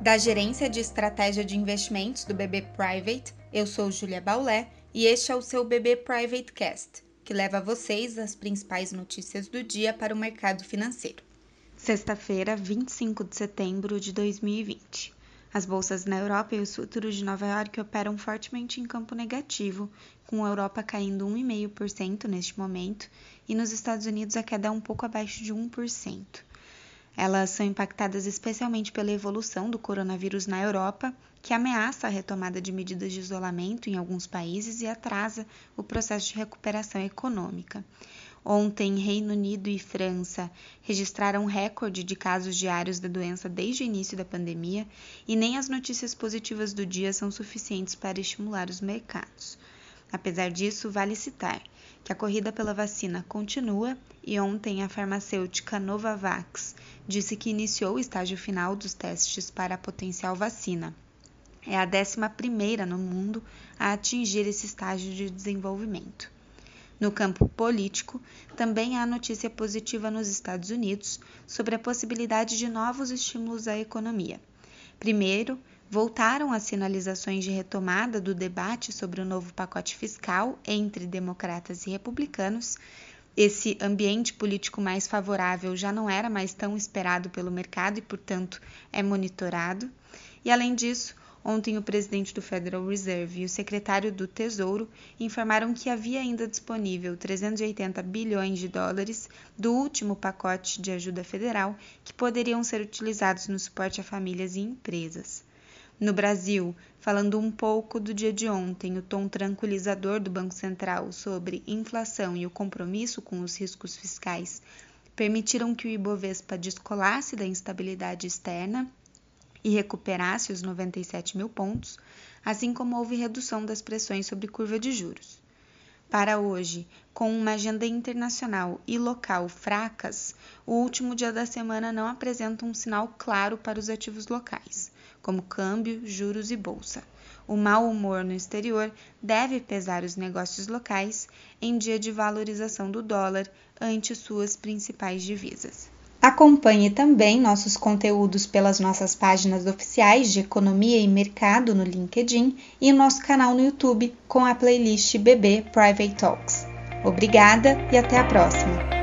Da Gerência de Estratégia de Investimentos do BB Private, eu sou Julia Baulé e este é o seu BB Private Cast, que leva a vocês as principais notícias do dia para o mercado financeiro. Sexta-feira, 25 de setembro de 2020. As bolsas na Europa e os futuros de Nova York operam fortemente em campo negativo, com a Europa caindo 1,5% neste momento e nos Estados Unidos a queda é um pouco abaixo de 1%. Elas são impactadas especialmente pela evolução do coronavírus na Europa, que ameaça a retomada de medidas de isolamento em alguns países e atrasa o processo de recuperação econômica. Ontem, Reino Unido e França registraram recorde de casos diários da doença desde o início da pandemia e nem as notícias positivas do dia são suficientes para estimular os mercados. Apesar disso, vale citar que a corrida pela vacina continua e ontem a farmacêutica Novavax disse que iniciou o estágio final dos testes para a potencial vacina. É a décima primeira no mundo a atingir esse estágio de desenvolvimento. No campo político, também há notícia positiva nos Estados Unidos sobre a possibilidade de novos estímulos à economia. Primeiro, voltaram as sinalizações de retomada do debate sobre o novo pacote fiscal entre democratas e republicanos. Esse ambiente político mais favorável já não era mais tão esperado pelo mercado e, portanto, é monitorado. E, além disso, Ontem, o presidente do Federal Reserve e o secretário do Tesouro informaram que havia ainda disponível 380 bilhões de dólares do último pacote de ajuda federal que poderiam ser utilizados no suporte a famílias e empresas. No Brasil, falando um pouco do dia de ontem, o tom tranquilizador do Banco Central sobre inflação e o compromisso com os riscos fiscais permitiram que o Ibovespa descolasse da instabilidade externa e recuperasse os 97 mil pontos, assim como houve redução das pressões sobre curva de juros. Para hoje, com uma agenda internacional e local fracas, o último dia da semana não apresenta um sinal claro para os ativos locais, como câmbio, juros e bolsa. O mau humor no exterior deve pesar os negócios locais em dia de valorização do dólar ante suas principais divisas. Acompanhe também nossos conteúdos pelas nossas páginas oficiais de Economia e Mercado no LinkedIn e nosso canal no YouTube com a playlist BB Private Talks. Obrigada e até a próxima!